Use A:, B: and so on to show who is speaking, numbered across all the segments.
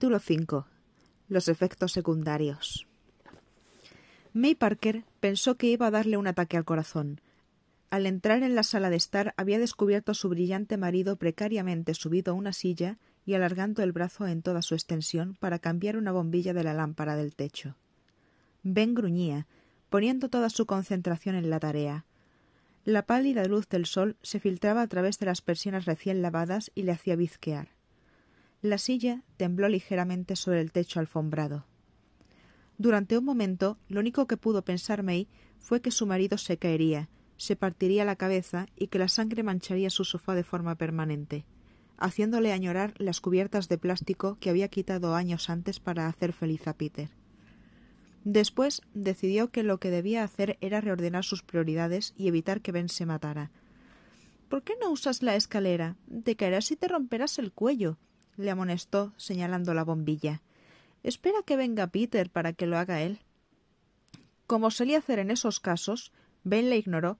A: Capítulo 5. Los efectos secundarios. May Parker pensó que iba a darle un ataque al corazón. Al entrar en la sala de estar había descubierto a su brillante marido precariamente subido a una silla y alargando el brazo en toda su extensión para cambiar una bombilla de la lámpara del techo. Ben gruñía, poniendo toda su concentración en la tarea. La pálida luz del sol se filtraba a través de las persianas recién lavadas y le hacía bizquear. La silla tembló ligeramente sobre el techo alfombrado. Durante un momento, lo único que pudo pensar May fue que su marido se caería, se partiría la cabeza y que la sangre mancharía su sofá de forma permanente, haciéndole añorar las cubiertas de plástico que había quitado años antes para hacer feliz a Peter. Después decidió que lo que debía hacer era reordenar sus prioridades y evitar que Ben se matara. ¿Por qué no usas la escalera? Te caerás y te romperás el cuello le amonestó señalando la bombilla. Espera que venga Peter para que lo haga él. Como solía hacer en esos casos, Ben le ignoró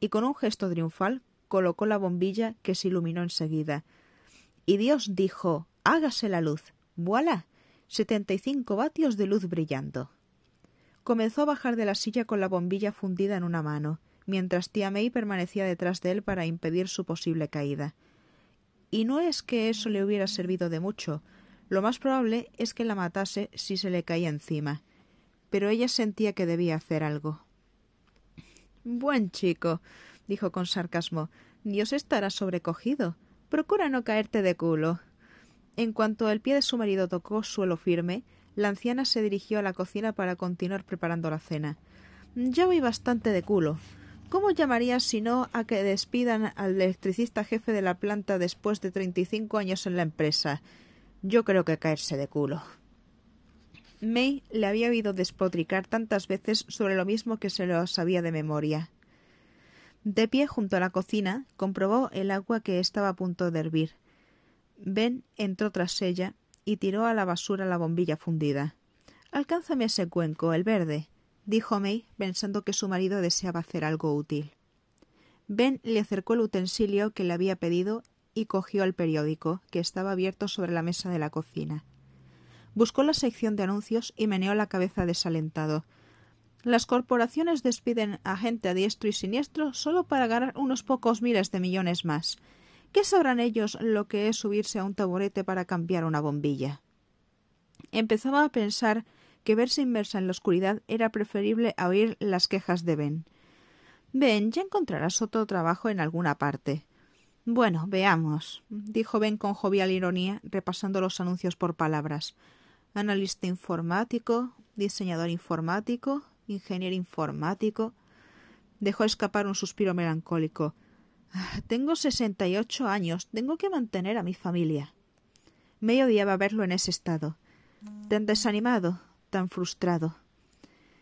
A: y con un gesto triunfal colocó la bombilla que se iluminó enseguida. Y Dios dijo hágase la luz. ¡Voilà! setenta y cinco vatios de luz brillando. Comenzó a bajar de la silla con la bombilla fundida en una mano, mientras tía May permanecía detrás de él para impedir su posible caída. Y no es que eso le hubiera servido de mucho. Lo más probable es que la matase si se le caía encima. Pero ella sentía que debía hacer algo. Buen chico, dijo con sarcasmo. Dios estará sobrecogido. Procura no caerte de culo. En cuanto el pie de su marido tocó suelo firme, la anciana se dirigió a la cocina para continuar preparando la cena. Ya voy bastante de culo. ¿Cómo llamarías si no a que despidan al electricista jefe de la planta después de treinta y cinco años en la empresa? Yo creo que caerse de culo. May le había oído despotricar tantas veces sobre lo mismo que se lo sabía de memoria. De pie junto a la cocina, comprobó el agua que estaba a punto de hervir. Ben entró tras ella y tiró a la basura la bombilla fundida. Alcánzame ese cuenco, el verde dijo May, pensando que su marido deseaba hacer algo útil. Ben le acercó el utensilio que le había pedido y cogió el periódico, que estaba abierto sobre la mesa de la cocina. Buscó la sección de anuncios y meneó la cabeza desalentado. Las corporaciones despiden a gente a diestro y siniestro solo para ganar unos pocos miles de millones más. ¿Qué sabrán ellos lo que es subirse a un taburete para cambiar una bombilla? Empezaba a pensar que verse inmersa en la oscuridad era preferible a oír las quejas de Ben. Ben, ya encontrarás otro trabajo en alguna parte. Bueno, veamos, dijo Ben con jovial ironía, repasando los anuncios por palabras. Analista informático, diseñador informático, ingeniero informático. Dejó escapar un suspiro melancólico. Tengo sesenta y ocho años. Tengo que mantener a mi familia. Me odiaba verlo en ese estado. Tan desanimado, tan frustrado.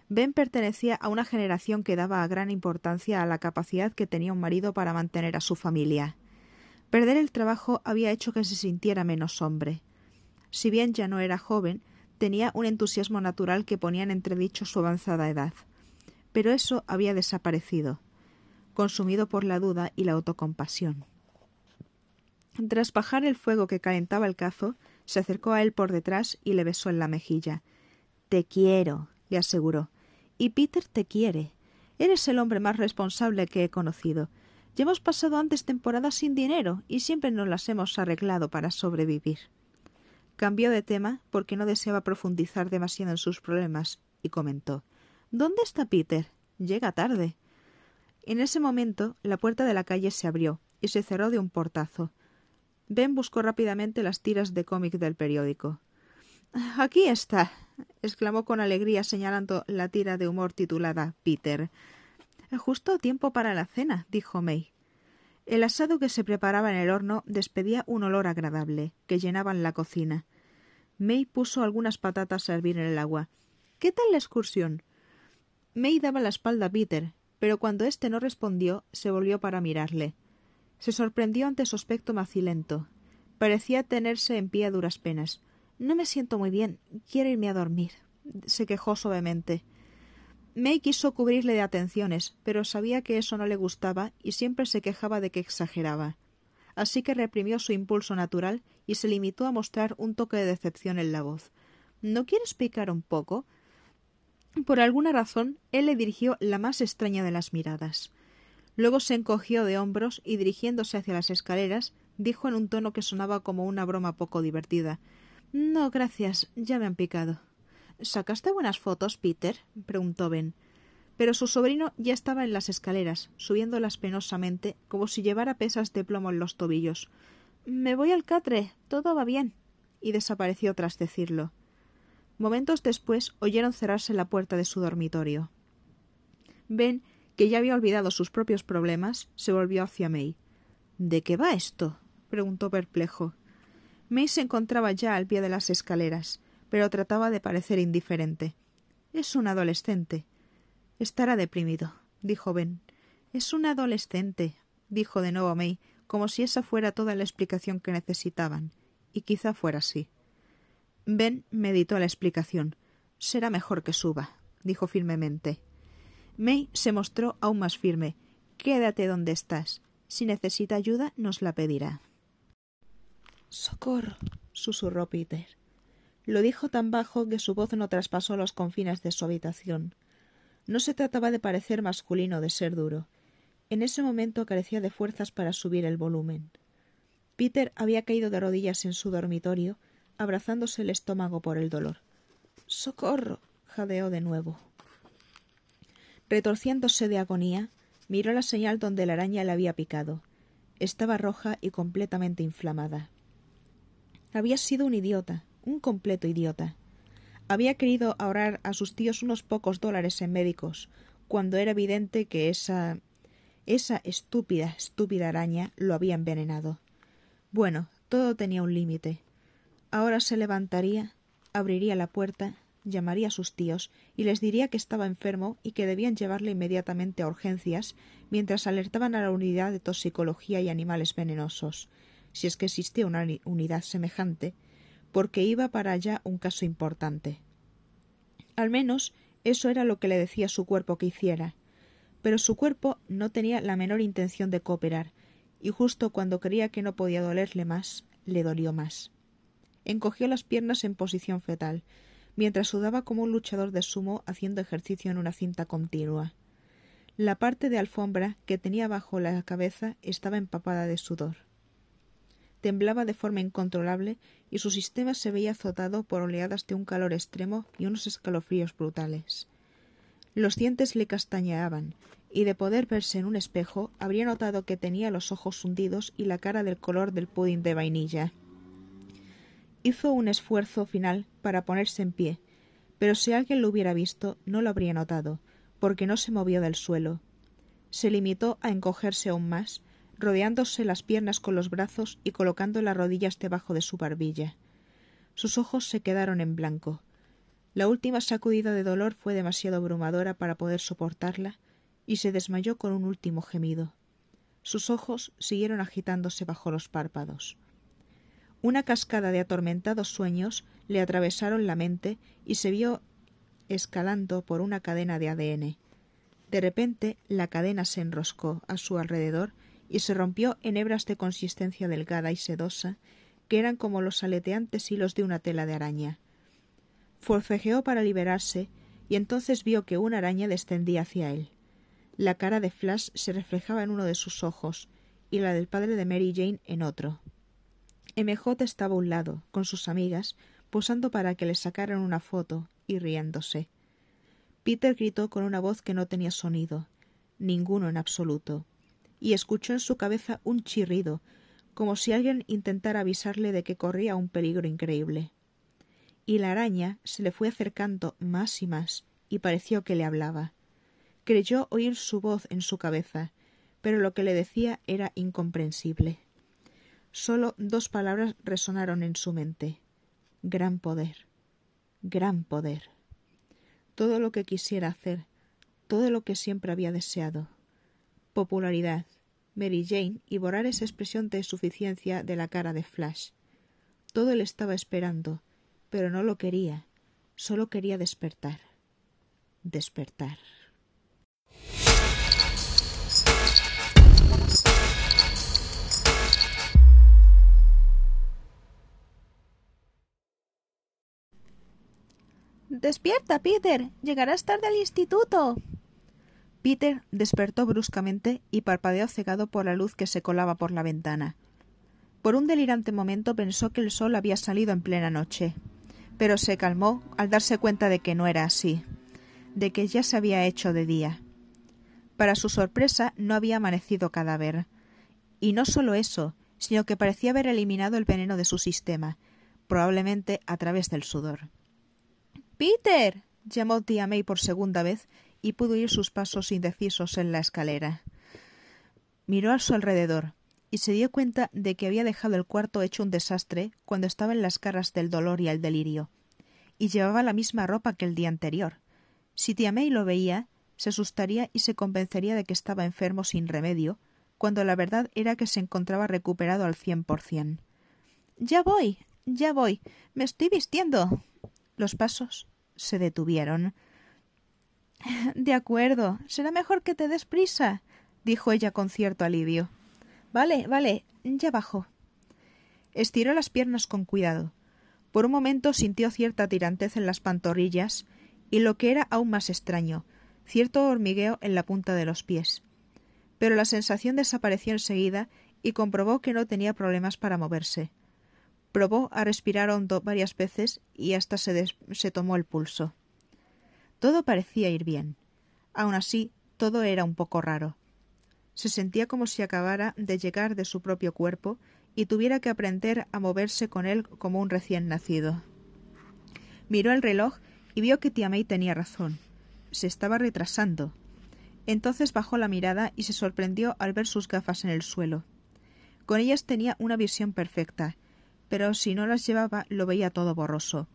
A: Ben pertenecía a una generación que daba gran importancia a la capacidad que tenía un marido para mantener a su familia. Perder el trabajo había hecho que se sintiera menos hombre. Si bien ya no era joven, tenía un entusiasmo natural que ponía en entredicho su avanzada edad. Pero eso había desaparecido, consumido por la duda y la autocompasión. Tras bajar el fuego que calentaba el cazo, se acercó a él por detrás y le besó en la mejilla. Te quiero, le aseguró. Y Peter te quiere. Eres el hombre más responsable que he conocido. Ya hemos pasado antes temporadas sin dinero y siempre nos las hemos arreglado para sobrevivir. Cambió de tema porque no deseaba profundizar demasiado en sus problemas y comentó ¿Dónde está Peter? Llega tarde. En ese momento la puerta de la calle se abrió y se cerró de un portazo. Ben buscó rápidamente las tiras de cómic del periódico. Aquí está, exclamó con alegría señalando la tira de humor titulada Peter. Justo tiempo para la cena, dijo May. El asado que se preparaba en el horno despedía un olor agradable, que llenaban la cocina. May puso algunas patatas a hervir en el agua. ¿Qué tal la excursión? May daba la espalda a Peter, pero cuando éste no respondió, se volvió para mirarle. Se sorprendió ante su aspecto macilento. Parecía tenerse en pie a duras penas. No me siento muy bien. Quiero irme a dormir. se quejó suavemente. May quiso cubrirle de atenciones, pero sabía que eso no le gustaba y siempre se quejaba de que exageraba. así que reprimió su impulso natural y se limitó a mostrar un toque de decepción en la voz. ¿No quieres picar un poco? Por alguna razón, él le dirigió la más extraña de las miradas. Luego se encogió de hombros y dirigiéndose hacia las escaleras, dijo en un tono que sonaba como una broma poco divertida No, gracias, ya me han picado. ¿Sacaste buenas fotos, Peter? preguntó Ben. Pero su sobrino ya estaba en las escaleras, subiéndolas penosamente, como si llevara pesas de plomo en los tobillos. Me voy al catre. Todo va bien. y desapareció tras decirlo. Momentos después oyeron cerrarse la puerta de su dormitorio. Ben, que ya había olvidado sus propios problemas, se volvió hacia May. ¿De qué va esto? preguntó perplejo. May se encontraba ya al pie de las escaleras, pero trataba de parecer indiferente. Es un adolescente. Estará deprimido, dijo Ben. Es un adolescente, dijo de nuevo May, como si esa fuera toda la explicación que necesitaban. Y quizá fuera así. Ben meditó la explicación. Será mejor que suba, dijo firmemente. May se mostró aún más firme. Quédate donde estás. Si necesita ayuda, nos la pedirá. Socorro. susurró Peter. Lo dijo tan bajo que su voz no traspasó los confines de su habitación. No se trataba de parecer masculino de ser duro. En ese momento carecía de fuerzas para subir el volumen. Peter había caído de rodillas en su dormitorio, abrazándose el estómago por el dolor. Socorro. jadeó de nuevo. Retorciéndose de agonía, miró la señal donde la araña le había picado. Estaba roja y completamente inflamada. Había sido un idiota un completo idiota. Había querido ahorrar a sus tíos unos pocos dólares en médicos, cuando era evidente que esa esa estúpida, estúpida araña lo había envenenado. Bueno, todo tenía un límite. Ahora se levantaría, abriría la puerta, llamaría a sus tíos y les diría que estaba enfermo y que debían llevarle inmediatamente a urgencias mientras alertaban a la unidad de toxicología y animales venenosos, si es que existía una unidad semejante, porque iba para allá un caso importante. Al menos eso era lo que le decía su cuerpo que hiciera. Pero su cuerpo no tenía la menor intención de cooperar, y justo cuando creía que no podía dolerle más, le dolió más. Encogió las piernas en posición fetal, mientras sudaba como un luchador de sumo haciendo ejercicio en una cinta continua. La parte de alfombra que tenía bajo la cabeza estaba empapada de sudor temblaba de forma incontrolable y su sistema se veía azotado por oleadas de un calor extremo y unos escalofríos brutales. Los dientes le castañeaban, y de poder verse en un espejo habría notado que tenía los ojos hundidos y la cara del color del pudding de vainilla. Hizo un esfuerzo final para ponerse en pie, pero si alguien lo hubiera visto no lo habría notado, porque no se movió del suelo. Se limitó a encogerse aún más, rodeándose las piernas con los brazos y colocando las rodillas debajo de su barbilla. Sus ojos se quedaron en blanco. La última sacudida de dolor fue demasiado abrumadora para poder soportarla, y se desmayó con un último gemido. Sus ojos siguieron agitándose bajo los párpados. Una cascada de atormentados sueños le atravesaron la mente y se vio escalando por una cadena de ADN. De repente la cadena se enroscó a su alrededor y se rompió en hebras de consistencia delgada y sedosa, que eran como los aleteantes hilos de una tela de araña. Forcejeó para liberarse, y entonces vio que una araña descendía hacia él. La cara de Flash se reflejaba en uno de sus ojos, y la del padre de Mary Jane en otro. MJ estaba a un lado, con sus amigas, posando para que le sacaran una foto, y riéndose. Peter gritó con una voz que no tenía sonido, ninguno en absoluto y escuchó en su cabeza un chirrido, como si alguien intentara avisarle de que corría un peligro increíble. Y la araña se le fue acercando más y más, y pareció que le hablaba. Creyó oír su voz en su cabeza, pero lo que le decía era incomprensible. Solo dos palabras resonaron en su mente gran poder, gran poder. Todo lo que quisiera hacer, todo lo que siempre había deseado popularidad. Mary Jane y borrar esa expresión de suficiencia de la cara de Flash. Todo él estaba esperando, pero no lo quería. Solo quería despertar. Despertar. Despierta, Peter. Llegarás tarde al instituto. Peter despertó bruscamente y parpadeó cegado por la luz que se colaba por la ventana. Por un delirante momento pensó que el sol había salido en plena noche, pero se calmó al darse cuenta de que no era así, de que ya se había hecho de día. Para su sorpresa no había amanecido cadáver. Y no solo eso, sino que parecía haber eliminado el veneno de su sistema, probablemente a través del sudor. Peter. llamó tía May por segunda vez y pudo oír sus pasos indecisos en la escalera. Miró a su alrededor y se dio cuenta de que había dejado el cuarto hecho un desastre cuando estaba en las caras del dolor y el delirio, y llevaba la misma ropa que el día anterior. Si tía May lo veía, se asustaría y se convencería de que estaba enfermo sin remedio, cuando la verdad era que se encontraba recuperado al cien por cien. Ya voy, ya voy. Me estoy vistiendo. Los pasos se detuvieron. De acuerdo. Será mejor que te des prisa, dijo ella con cierto alivio. Vale, vale, ya bajo. Estiró las piernas con cuidado. Por un momento sintió cierta tirantez en las pantorrillas y lo que era aún más extraño, cierto hormigueo en la punta de los pies. Pero la sensación desapareció enseguida y comprobó que no tenía problemas para moverse. Probó a respirar hondo varias veces y hasta se, se tomó el pulso. Todo parecía ir bien. Aun así, todo era un poco raro. Se sentía como si acabara de llegar de su propio cuerpo y tuviera que aprender a moverse con él como un recién nacido. Miró el reloj y vio que tía May tenía razón. Se estaba retrasando. Entonces bajó la mirada y se sorprendió al ver sus gafas en el suelo. Con ellas tenía una visión perfecta, pero si no las llevaba lo veía todo borroso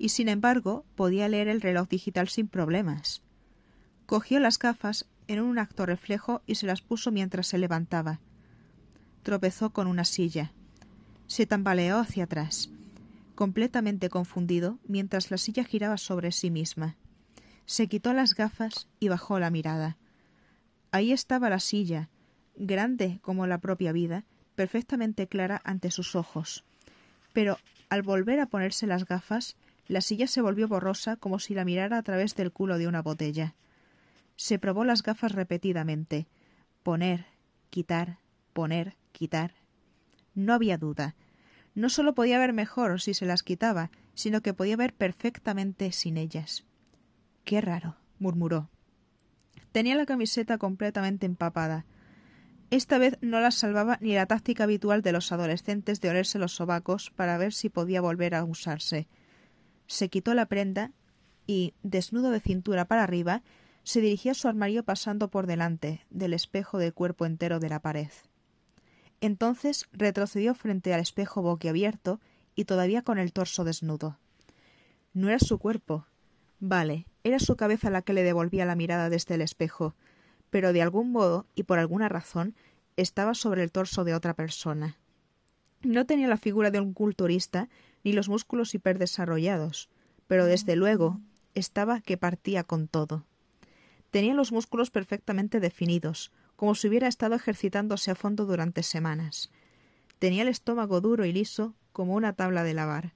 A: y sin embargo podía leer el reloj digital sin problemas. Cogió las gafas en un acto reflejo y se las puso mientras se levantaba. Tropezó con una silla. Se tambaleó hacia atrás, completamente confundido, mientras la silla giraba sobre sí misma. Se quitó las gafas y bajó la mirada. Ahí estaba la silla, grande como la propia vida, perfectamente clara ante sus ojos. Pero al volver a ponerse las gafas, la silla se volvió borrosa como si la mirara a través del culo de una botella. Se probó las gafas repetidamente. Poner, quitar, poner, quitar. No había duda. No solo podía ver mejor si se las quitaba, sino que podía ver perfectamente sin ellas. Qué raro, murmuró. Tenía la camiseta completamente empapada. Esta vez no la salvaba ni la táctica habitual de los adolescentes de olerse los sobacos para ver si podía volver a usarse se quitó la prenda y, desnudo de cintura para arriba, se dirigió a su armario pasando por delante del espejo del cuerpo entero de la pared. Entonces retrocedió frente al espejo boquiabierto y todavía con el torso desnudo. No era su cuerpo. Vale, era su cabeza la que le devolvía la mirada desde el espejo, pero de algún modo y por alguna razón estaba sobre el torso de otra persona. No tenía la figura de un culturista ni los músculos hiperdesarrollados, pero desde luego estaba que partía con todo. Tenía los músculos perfectamente definidos, como si hubiera estado ejercitándose a fondo durante semanas. Tenía el estómago duro y liso como una tabla de lavar,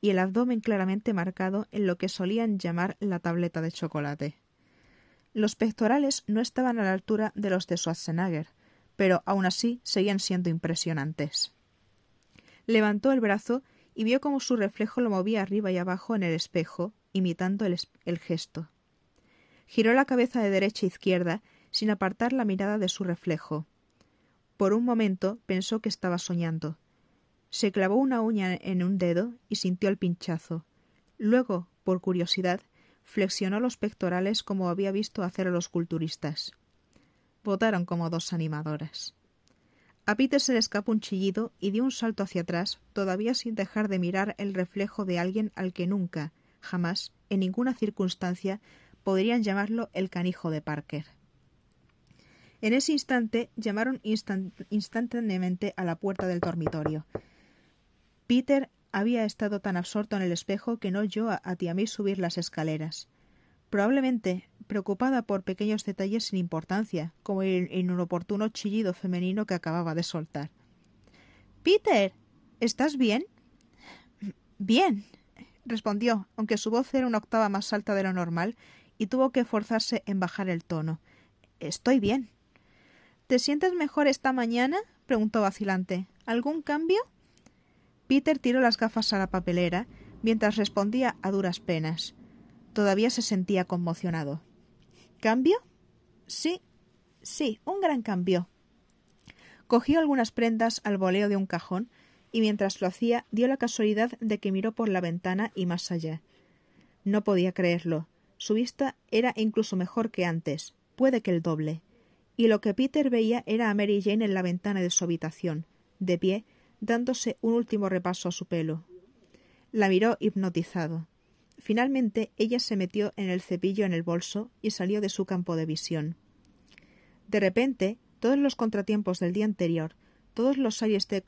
A: y el abdomen claramente marcado en lo que solían llamar la tableta de chocolate. Los pectorales no estaban a la altura de los de Schwarzenegger, pero aun así seguían siendo impresionantes. Levantó el brazo y vio cómo su reflejo lo movía arriba y abajo en el espejo, imitando el, el gesto. Giró la cabeza de derecha a izquierda sin apartar la mirada de su reflejo. Por un momento pensó que estaba soñando. Se clavó una uña en un dedo y sintió el pinchazo. Luego, por curiosidad, flexionó los pectorales como había visto hacer a los culturistas. Votaron como dos animadoras. A Peter se le escapó un chillido y dio un salto hacia atrás, todavía sin dejar de mirar el reflejo de alguien al que nunca, jamás, en ninguna circunstancia, podrían llamarlo el canijo de Parker. En ese instante llamaron instantáneamente a la puerta del dormitorio. Peter había estado tan absorto en el espejo que no oyó a, a subir las escaleras. Probablemente preocupada por pequeños detalles sin importancia, como el inoportuno chillido femenino que acababa de soltar. Peter. ¿Estás bien? Bien. respondió, aunque su voz era una octava más alta de lo normal, y tuvo que esforzarse en bajar el tono. Estoy bien. ¿Te sientes mejor esta mañana? preguntó vacilante. ¿Algún cambio? Peter tiró las gafas a la papelera mientras respondía a duras penas. Todavía se sentía conmocionado. ¿Cambio? Sí, sí, un gran cambio. Cogió algunas prendas al voleo de un cajón y mientras lo hacía dio la casualidad de que miró por la ventana y más allá. No podía creerlo. Su vista era incluso mejor que antes, puede que el doble. Y lo que Peter veía era a Mary Jane en la ventana de su habitación, de pie, dándose un último repaso a su pelo. La miró hipnotizado. Finalmente ella se metió en el cepillo en el bolso y salió de su campo de visión. De repente, todos los contratiempos del día anterior, todos los aires de,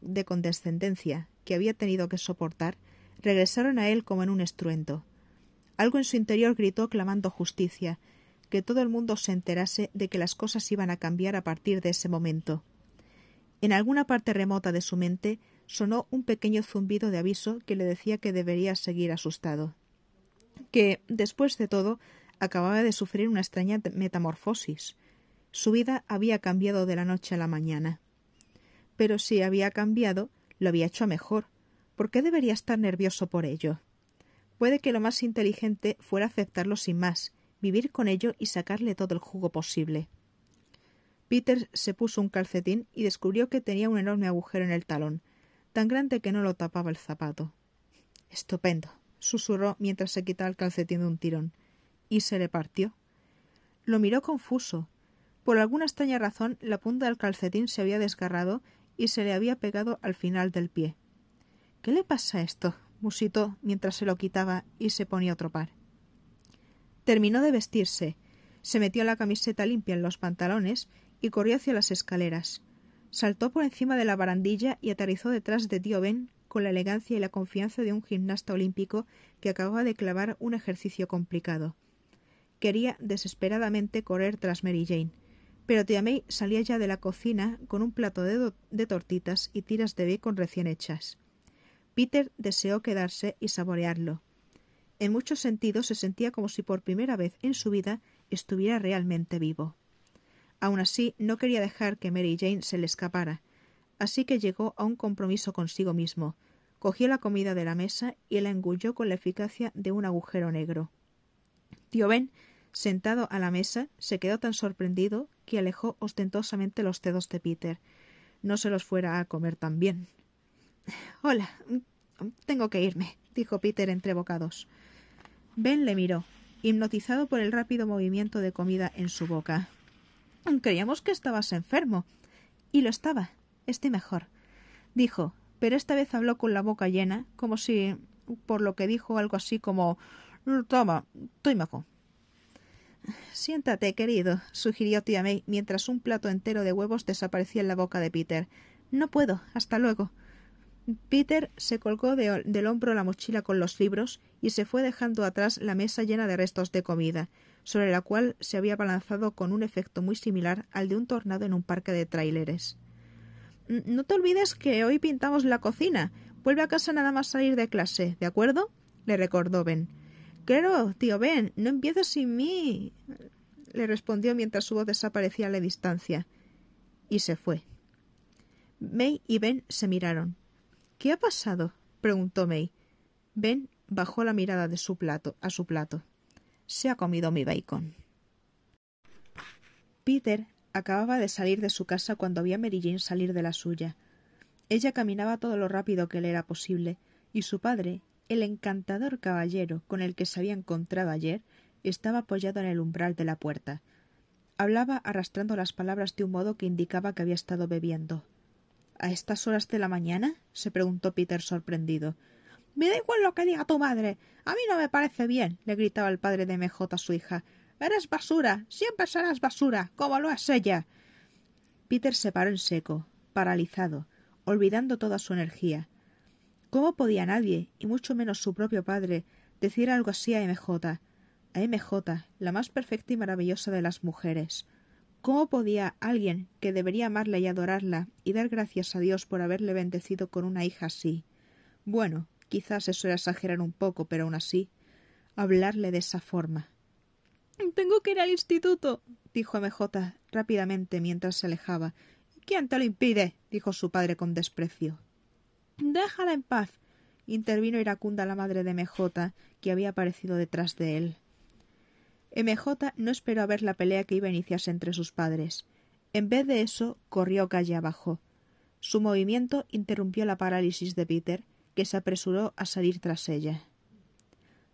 A: de condescendencia que había tenido que soportar, regresaron a él como en un estruendo. Algo en su interior gritó clamando justicia, que todo el mundo se enterase de que las cosas iban a cambiar a partir de ese momento. En alguna parte remota de su mente sonó un pequeño zumbido de aviso que le decía que debería seguir asustado. Que, después de todo, acababa de sufrir una extraña metamorfosis. Su vida había cambiado de la noche a la mañana. Pero si había cambiado, lo había hecho mejor. ¿Por qué debería estar nervioso por ello? Puede que lo más inteligente fuera aceptarlo sin más, vivir con ello y sacarle todo el jugo posible. Peter se puso un calcetín y descubrió que tenía un enorme agujero en el talón, tan grande que no lo tapaba el zapato. Estupendo, susurró mientras se quitaba el calcetín de un tirón, y se le partió. Lo miró confuso. Por alguna extraña razón la punta del calcetín se había desgarrado y se le había pegado al final del pie. ¿Qué le pasa a esto? musitó mientras se lo quitaba y se ponía otro par. Terminó de vestirse, se metió la camiseta limpia en los pantalones y corrió hacia las escaleras. Saltó por encima de la barandilla y aterrizó detrás de tío Ben con la elegancia y la confianza de un gimnasta olímpico que acababa de clavar un ejercicio complicado. Quería desesperadamente correr tras Mary Jane, pero tía May salía ya de la cocina con un plato de, de tortitas y tiras de bacon recién hechas. Peter deseó quedarse y saborearlo. En muchos sentidos se sentía como si por primera vez en su vida estuviera realmente vivo. Aun así, no quería dejar que Mary Jane se le escapara, así que llegó a un compromiso consigo mismo, cogió la comida de la mesa y la engulló con la eficacia de un agujero negro. Tío Ben, sentado a la mesa, se quedó tan sorprendido que alejó ostentosamente los dedos de Peter. No se los fuera a comer también. Hola. Tengo que irme, dijo Peter entre bocados. Ben le miró, hipnotizado por el rápido movimiento de comida en su boca. Creíamos que estabas enfermo. Y lo estaba. Estoy mejor. Dijo, pero esta vez habló con la boca llena, como si, por lo que dijo algo así como Toma, estoy mejor. Siéntate, querido, sugirió tía May mientras un plato entero de huevos desaparecía en la boca de Peter. No puedo. Hasta luego. Peter se colgó del hombro la mochila con los libros y se fue dejando atrás la mesa llena de restos de comida, sobre la cual se había balanzado con un efecto muy similar al de un tornado en un parque de tráileres. No te olvides que hoy pintamos la cocina. Vuelve a casa nada más salir de clase, ¿de acuerdo? le recordó Ben. Claro, tío Ben, no empieces sin mí. le respondió mientras su voz desaparecía a la distancia. Y se fue. May y Ben se miraron. ¿Qué ha pasado? preguntó May. Ben bajó la mirada de su plato a su plato. Se ha comido mi bacon. Peter acababa de salir de su casa cuando vio a Mary Jane salir de la suya. Ella caminaba todo lo rápido que le era posible, y su padre, el encantador caballero con el que se había encontrado ayer, estaba apoyado en el umbral de la puerta. Hablaba arrastrando las palabras de un modo que indicaba que había estado bebiendo. ¿A estas horas de la mañana? se preguntó Peter sorprendido. Me da igual lo que diga tu madre. A mí no me parece bien, le gritaba el padre de MJ a su hija. Eres basura. Siempre serás basura, como lo es ella. Peter se paró en seco, paralizado, olvidando toda su energía. ¿Cómo podía nadie, y mucho menos su propio padre, decir algo así a MJ? A MJ, la más perfecta y maravillosa de las mujeres. ¿Cómo podía alguien que debería amarla y adorarla y dar gracias a Dios por haberle bendecido con una hija así? Bueno, Quizás eso era exagerar un poco, pero aún así, hablarle de esa forma. Tengo que ir al instituto, dijo MJ rápidamente mientras se alejaba. ¿Quién te lo impide? dijo su padre con desprecio. Déjala en paz, intervino iracunda la madre de MJ, que había aparecido detrás de él. MJ no esperó a ver la pelea que iba a iniciarse entre sus padres. En vez de eso, corrió calle abajo. Su movimiento interrumpió la parálisis de Peter, que se apresuró a salir tras ella.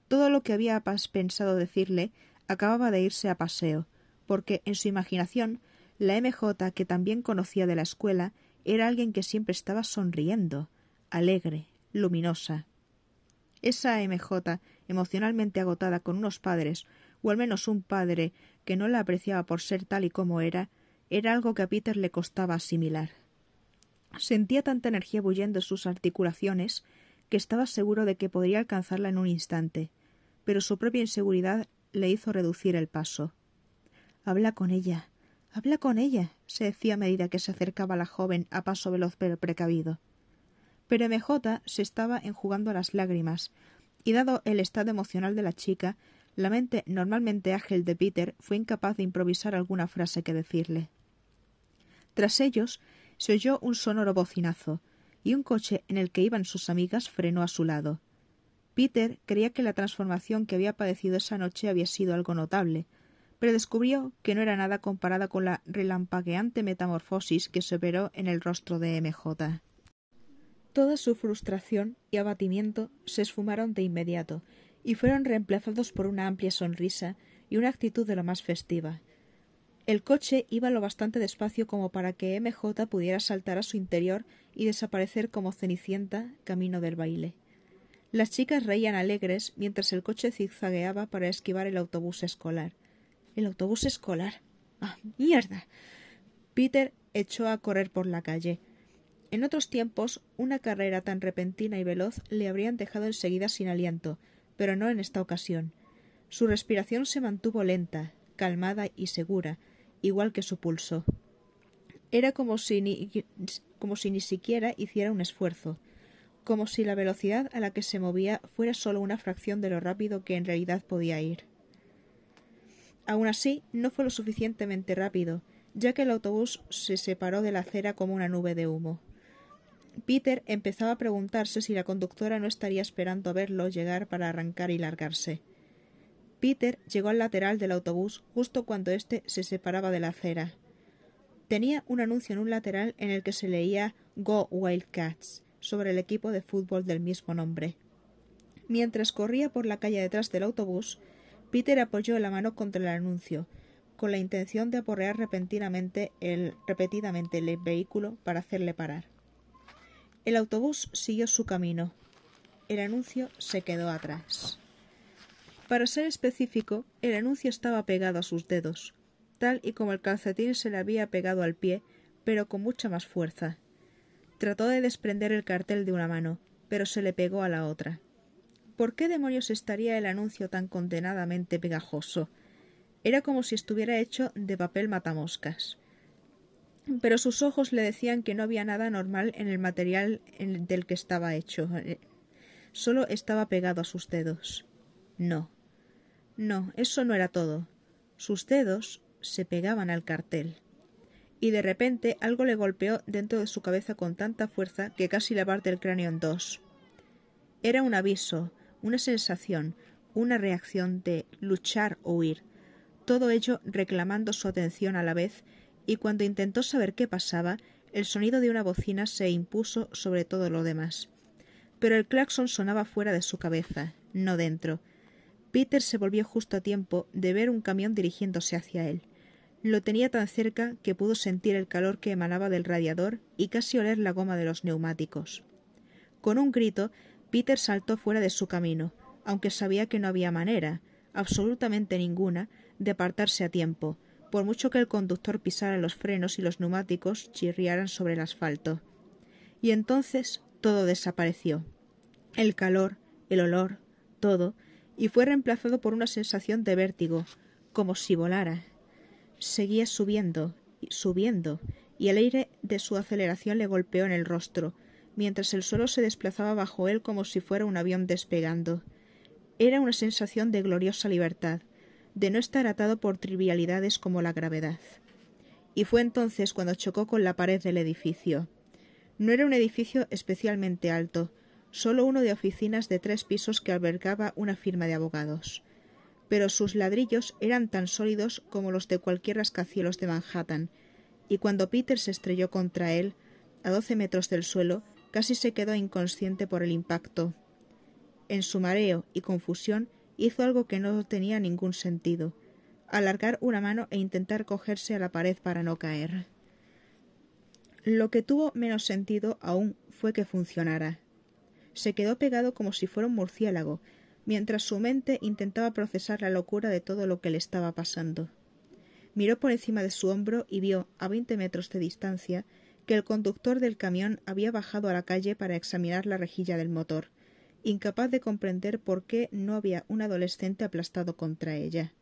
A: Todo lo que había pensado decirle acababa de irse a paseo, porque en su imaginación la MJ que también conocía de la escuela era alguien que siempre estaba sonriendo, alegre, luminosa. Esa MJ, emocionalmente agotada con unos padres, o al menos un padre que no la apreciaba por ser tal y como era, era algo que a Peter le costaba asimilar. Sentía tanta energía bullendo en sus articulaciones que estaba seguro de que podría alcanzarla en un instante, pero su propia inseguridad le hizo reducir el paso. Habla con ella, habla con ella, se decía a medida que se acercaba la joven a paso veloz pero precavido. Pero MJ se estaba enjugando las lágrimas, y dado el estado emocional de la chica, la mente normalmente ágil de Peter fue incapaz de improvisar alguna frase que decirle. Tras ellos se oyó un sonoro bocinazo, y un coche en el que iban sus amigas frenó a su lado. Peter creía que la transformación que había padecido esa noche había sido algo notable, pero descubrió que no era nada comparada con la relampagueante metamorfosis que se operó en el rostro de MJ. Toda su frustración y abatimiento se esfumaron de inmediato y fueron reemplazados por una amplia sonrisa y una actitud de lo más festiva. El coche iba lo bastante despacio como para que MJ pudiera saltar a su interior y desaparecer como cenicienta camino del baile. Las chicas reían alegres mientras el coche zigzagueaba para esquivar el autobús escolar. El autobús escolar. ¡Ah, mierda! Peter echó a correr por la calle. En otros tiempos, una carrera tan repentina y veloz le habrían dejado enseguida sin aliento, pero no en esta ocasión. Su respiración se mantuvo lenta, calmada y segura, igual que su pulso. Era como si ni, como si ni siquiera hiciera un esfuerzo, como si la velocidad a la que se movía fuera solo una fracción de lo rápido que en realidad podía ir. Aun así, no fue lo suficientemente rápido, ya que el autobús se separó de la acera como una nube de humo. Peter empezaba a preguntarse si la conductora no estaría esperando a verlo llegar para arrancar y largarse. Peter llegó al lateral del autobús justo cuando éste se separaba de la acera. Tenía un anuncio en un lateral en el que se leía Go Wildcats sobre el equipo de fútbol del mismo nombre. Mientras corría por la calle detrás del autobús, Peter apoyó la mano contra el anuncio, con la intención de aporrear repentinamente el, repetidamente el vehículo para hacerle parar. El autobús siguió su camino. El anuncio se quedó atrás. Para ser específico, el anuncio estaba pegado a sus dedos, tal y como el calcetín se le había pegado al pie, pero con mucha más fuerza. Trató de desprender el cartel de una mano, pero se le pegó a la otra. ¿Por qué demonios estaría el anuncio tan condenadamente pegajoso? Era como si estuviera hecho de papel matamoscas pero sus ojos le decían que no había nada normal en el material del que estaba hecho. Solo estaba pegado a sus dedos. No. No, eso no era todo. Sus dedos se pegaban al cartel. Y de repente algo le golpeó dentro de su cabeza con tanta fuerza que casi le parte el cráneo en dos. Era un aviso, una sensación, una reacción de luchar o huir, todo ello reclamando su atención a la vez y cuando intentó saber qué pasaba, el sonido de una bocina se impuso sobre todo lo demás. Pero el claxon sonaba fuera de su cabeza, no dentro. Peter se volvió justo a tiempo de ver un camión dirigiéndose hacia él. Lo tenía tan cerca que pudo sentir el calor que emanaba del radiador y casi oler la goma de los neumáticos. Con un grito, Peter saltó fuera de su camino, aunque sabía que no había manera, absolutamente ninguna, de apartarse a tiempo, por mucho que el conductor pisara los frenos y los neumáticos chirriaran sobre el asfalto. Y entonces todo desapareció. El calor, el olor, todo, y fue reemplazado por una sensación de vértigo, como si volara. Seguía subiendo, subiendo, y el aire de su aceleración le golpeó en el rostro, mientras el suelo se desplazaba bajo él como si fuera un avión despegando. Era una sensación de gloriosa libertad, de no estar atado por trivialidades como la gravedad. Y fue entonces cuando chocó con la pared del edificio. No era un edificio especialmente alto, solo uno de oficinas de tres pisos que albergaba una firma de abogados. Pero sus ladrillos eran tan sólidos como los de cualquier rascacielos de Manhattan, y cuando Peter se estrelló contra él, a doce metros del suelo, casi se quedó inconsciente por el impacto. En su mareo y confusión hizo algo que no tenía ningún sentido alargar una mano e intentar cogerse a la pared para no caer. Lo que tuvo menos sentido aún fue que funcionara. Se quedó pegado como si fuera un murciélago, mientras su mente intentaba procesar la locura de todo lo que le estaba pasando. Miró por encima de su hombro y vio, a veinte metros de distancia, que el conductor del camión había bajado a la calle para examinar la rejilla del motor, incapaz de comprender por qué no había un adolescente aplastado contra ella.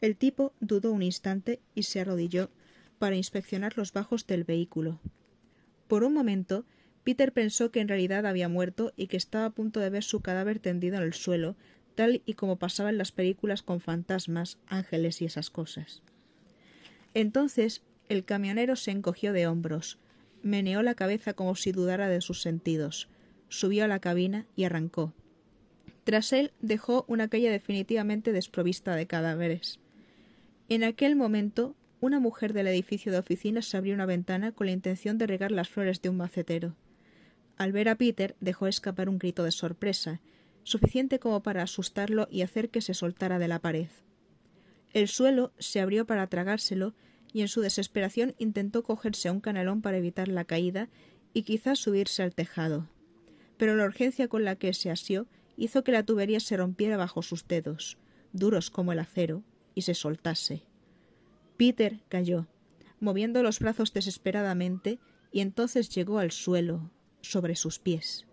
A: El tipo dudó un instante y se arrodilló para inspeccionar los bajos del vehículo. Por un momento, Peter pensó que en realidad había muerto y que estaba a punto de ver su cadáver tendido en el suelo, tal y como pasaba en las películas con fantasmas, ángeles y esas cosas. Entonces el camionero se encogió de hombros, meneó la cabeza como si dudara de sus sentidos, subió a la cabina y arrancó. Tras él dejó una calle definitivamente desprovista de cadáveres. En aquel momento, una mujer del edificio de oficinas abrió una ventana con la intención de regar las flores de un macetero. Al ver a Peter, dejó escapar un grito de sorpresa, suficiente como para asustarlo y hacer que se soltara de la pared. El suelo se abrió para tragárselo y en su desesperación intentó cogerse a un canalón para evitar la caída y quizás subirse al tejado pero la urgencia con la que se asió hizo que la tubería se rompiera bajo sus dedos, duros como el acero, y se soltase. Peter cayó, moviendo los brazos desesperadamente, y entonces llegó al suelo, sobre sus pies.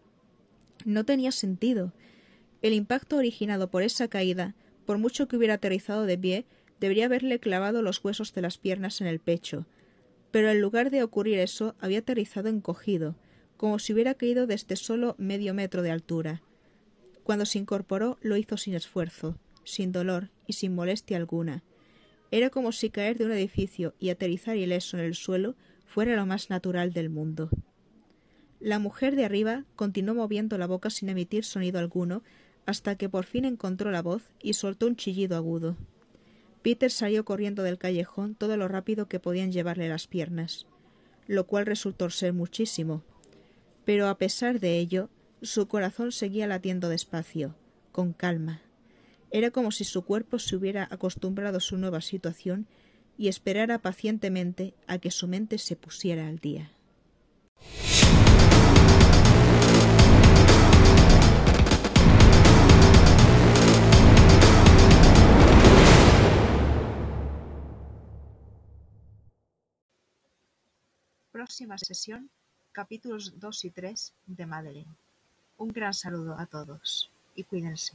A: No tenía sentido. El impacto originado por esa caída, por mucho que hubiera aterrizado de pie, debería haberle clavado los huesos de las piernas en el pecho, pero en lugar de ocurrir eso, había aterrizado encogido, como si hubiera caído desde solo medio metro de altura. Cuando se incorporó lo hizo sin esfuerzo, sin dolor y sin molestia alguna. Era como si caer de un edificio y aterrizar ileso en el suelo fuera lo más natural del mundo. La mujer de arriba continuó moviendo la boca sin emitir sonido alguno hasta que por fin encontró la voz y soltó un chillido agudo. Peter salió corriendo del callejón todo lo rápido que podían llevarle las piernas, lo cual resultó ser muchísimo, pero a pesar de ello, su corazón seguía latiendo despacio, con calma. Era como si su cuerpo se hubiera acostumbrado a su nueva situación y esperara pacientemente a que su mente se pusiera al día. próxima sesión capítulos 2 y 3 de Madeleine. Un gran saludo a todos y cuídense.